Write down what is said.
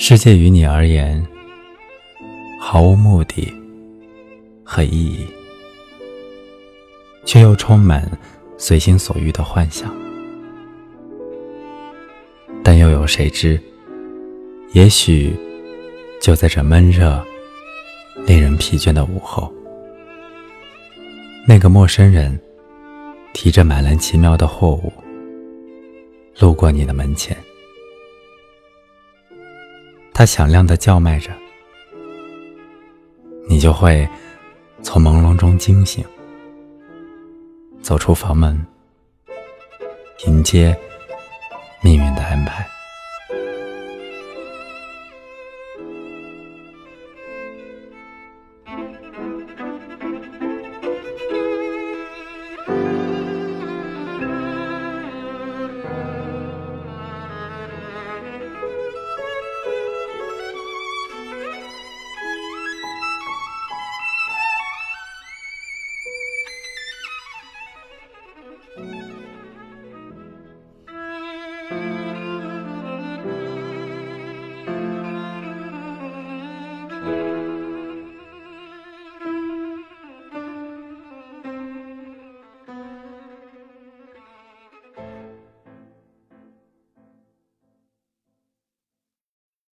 世界于你而言毫无目的和意义，却又充满随心所欲的幻想。但又有谁知，也许就在这闷热、令人疲倦的午后，那个陌生人提着满篮奇妙的货物路过你的门前。他响亮的叫卖着，你就会从朦胧中惊醒，走出房门，迎接命运的安排。